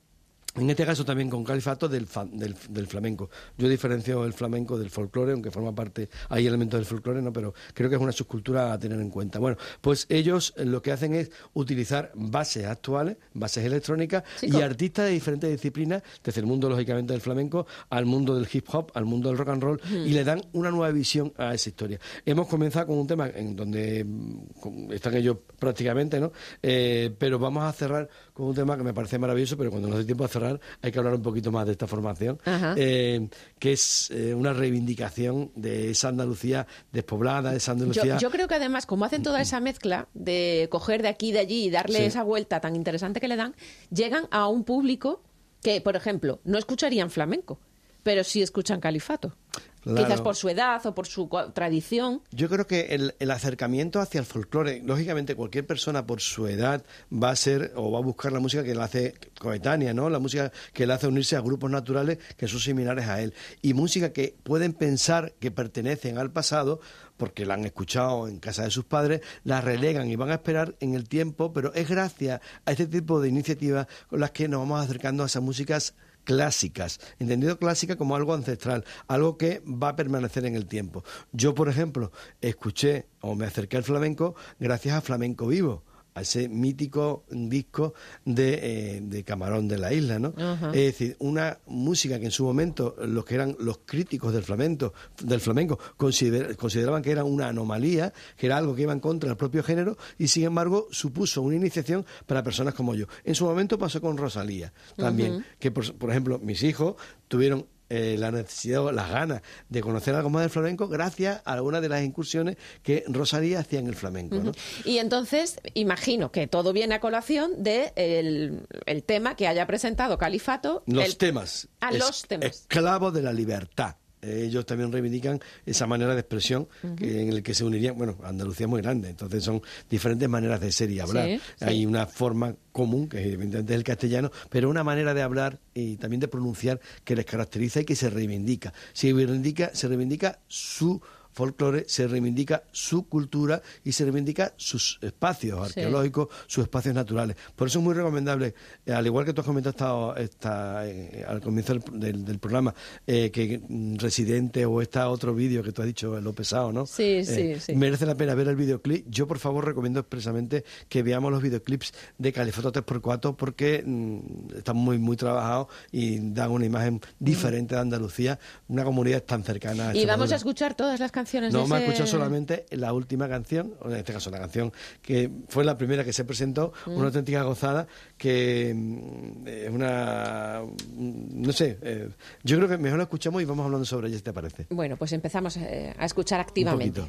En este caso también con califato del, fa- del, del flamenco. Yo diferencio el flamenco del folclore, aunque forma parte, hay elementos del folclore, ¿no? pero creo que es una subcultura a tener en cuenta. Bueno, pues ellos lo que hacen es utilizar bases actuales, bases electrónicas y artistas de diferentes disciplinas, desde el mundo lógicamente del flamenco al mundo del hip hop, al mundo del rock and roll, y le dan una nueva visión a esa historia. Hemos comenzado con un tema en donde mm, están ellos prácticamente, ¿no? Eh, pero vamos a cerrar con un tema que me parece maravilloso, pero cuando nos dé tiempo a cerrar hay que hablar un poquito más de esta formación, eh, que es eh, una reivindicación de esa Andalucía despoblada, esa Andalucía... Yo, yo creo que además, como hacen toda esa mezcla de coger de aquí y de allí y darle Sí. esa vuelta tan interesante que le dan, llegan a un público que, por ejemplo, no escucharían flamenco, pero sí escuchan califato. Claro. Quizás por su edad o por su tradición. Yo creo que el, el acercamiento hacia el folclore, lógicamente cualquier persona por su edad va a ser o va a buscar la música que la hace coetánea, ¿no? La música que le hace unirse a grupos naturales que son similares a él. Y música que pueden pensar que pertenecen al pasado porque la han escuchado en casa de sus padres, la relegan y van a esperar en el tiempo, pero es gracias a este tipo de iniciativas con las que nos vamos acercando a esas músicas clásicas, entendido clásica como algo ancestral, algo que va a permanecer en el tiempo. Yo, por ejemplo, escuché o me acerqué al flamenco gracias a Flamenco Vivo a ese mítico disco de, eh, de Camarón de la Isla, ¿no? Es decir, una música que en su momento los que eran los críticos del flamenco, del flamenco consider- consideraban que era una anomalía, que era algo que iba en contra del propio género y sin embargo supuso una iniciación para personas como yo. En su momento pasó con Rosalía también, que por, por ejemplo mis hijos tuvieron eh, la necesidad o las ganas de conocer algo más del flamenco gracias a algunas de las incursiones que Rosalía hacía en el flamenco. Y entonces, imagino que todo viene a colación de el, el tema que haya presentado Califato. Los el- temas. Ah, Es- los temas. Esclavos de la libertad. Ellos también reivindican esa manera de expresión que- en el que se unirían. Bueno, Andalucía es muy grande, entonces son diferentes maneras de ser y hablar. Sí, sí. Hay una forma común, que evidentemente es el castellano, pero una manera de hablar y también de pronunciar que les caracteriza y que se reivindica. Se reivindica, se reivindica su folclore, se reivindica su cultura y se reivindica sus espacios Sí. arqueológicos, sus espacios naturales. Por eso es muy recomendable, eh, al igual que tú has comentado esta, esta, eh, al comienzo del, del- del programa, eh, que mm, Residente o está otro vídeo que tú has dicho, lo pesado, ¿no? Sí, sí, sí. Merece la pena ver el videoclip. Yo, por favor, recomiendo expresamente que veamos los videoclips de Califato 3x4 porque mm, están muy, muy trabajados y dan una imagen diferente de Andalucía, una comunidad tan cercana a Y vamos a escuchar todas las canciones No, de me ha ese- escuchado solamente la última canción, o en este caso la canción que fue la primera que se presentó, Mm. una auténtica gozada, que mm, es una. mm, No sé, eh, yo creo que mejor la escuchamos y vamos hablando sobre ella, si te parece. Bueno, pues empezamos eh, a escuchar activamente.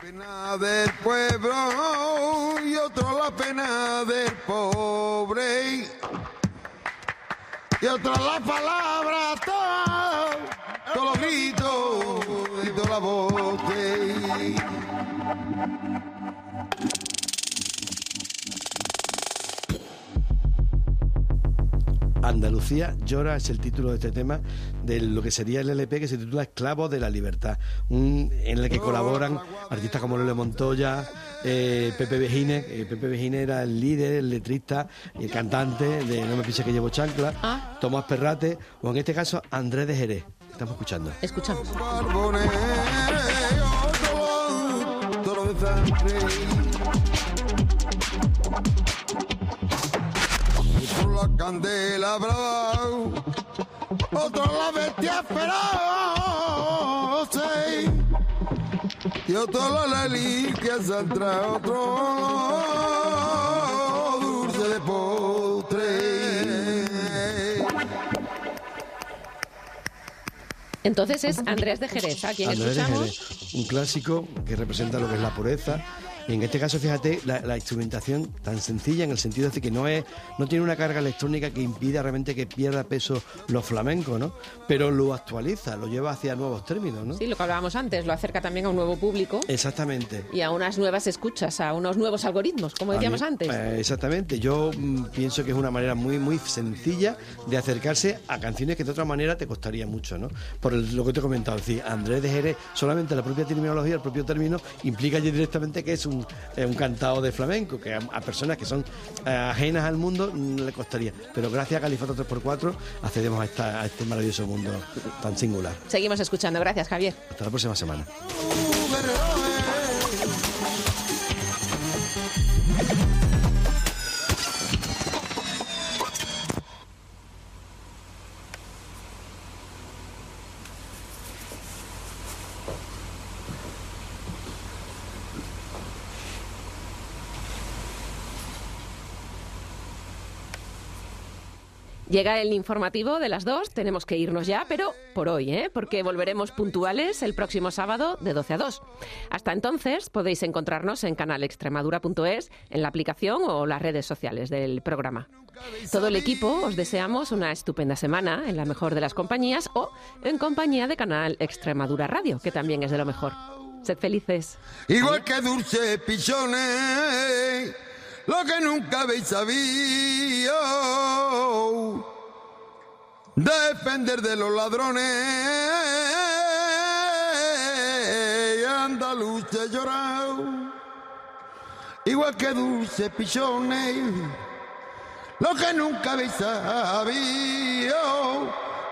pena del pueblo y otro la pena del pobre y otra la palabra todo, todos los gritos y toda la voz Andalucía llora es el título de este tema de lo que sería el LP que se titula Esclavos de la Libertad, un- en el que colaboran artistas como Lole Montoya, eh, Pepe Vejine, eh, Pepe Vejine era el líder, el letrista, el cantante de No me pises que llevo chancla, Ah. Tomás Perrate o en este caso Andrés de Jerez. Estamos escuchando. Escuchamos la candelabra, otra la bestia feroz, y otra la reliquia saldrá otro dulce de postre. Entonces es Andrés de Jerez, a quien Andrés escuchamos. De Jerez, un clásico que representa lo que es la pureza y en este caso, fíjate, la, la instrumentación tan sencilla en el sentido de que no es, no tiene una carga electrónica que impida realmente que pierda peso los flamencos, ¿no? Pero lo actualiza, lo lleva hacia nuevos términos, ¿no? Sí, lo que hablábamos antes, lo acerca también a un nuevo público Exactamente. y a unas nuevas escuchas, a unos nuevos algoritmos, como decíamos mí, antes. eh, exactamente. Yo mm, pienso que es una manera muy, muy sencilla de acercarse a canciones que de otra manera te costaría mucho, ¿no? Por el- lo que te he comentado, es decir, Andrés de Jerez, solamente la propia terminología, el propio término, implica ya directamente que es un, eh, un cantado de flamenco, que a, a personas que son eh, ajenas al mundo mm, le costaría. Pero gracias a Califato 3x4 accedemos a, esta- a este maravilloso mundo tan singular. Seguimos escuchando. Gracias, Javier. Hasta la próxima semana. Llega el informativo de las dos, tenemos que irnos ya, pero por hoy, ¿eh? porque volveremos puntuales el próximo sábado de 12 a 2. Hasta entonces podéis encontrarnos en canalextremadura.es, en la aplicación o las redes sociales del programa. Todo el equipo os deseamos una estupenda semana en la mejor de las compañías o en compañía de Canal Extremadura Radio, que también es de lo mejor. Sed felices. Igual que dulce pichones, lo que nunca habéis sabido, defender de los ladrones, andaluces llorado. Igual que dulce pichones, lo que nunca habéis sabido,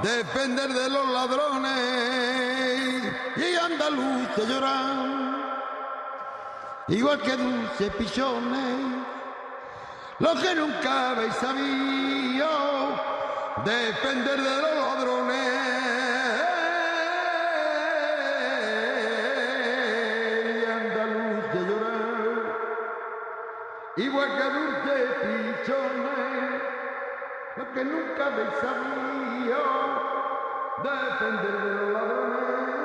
defender de los ladrones y andaluces lloran. Igual que dulce pichones, lo que nunca habéis sabido, defender de los ladrones y andaluces lloran. Igual que dulce pichones, lo que nunca habéis sabido, defender de los ladrones.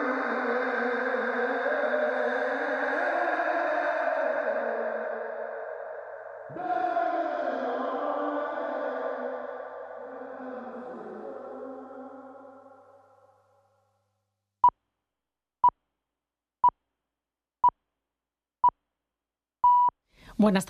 Buenas tardes.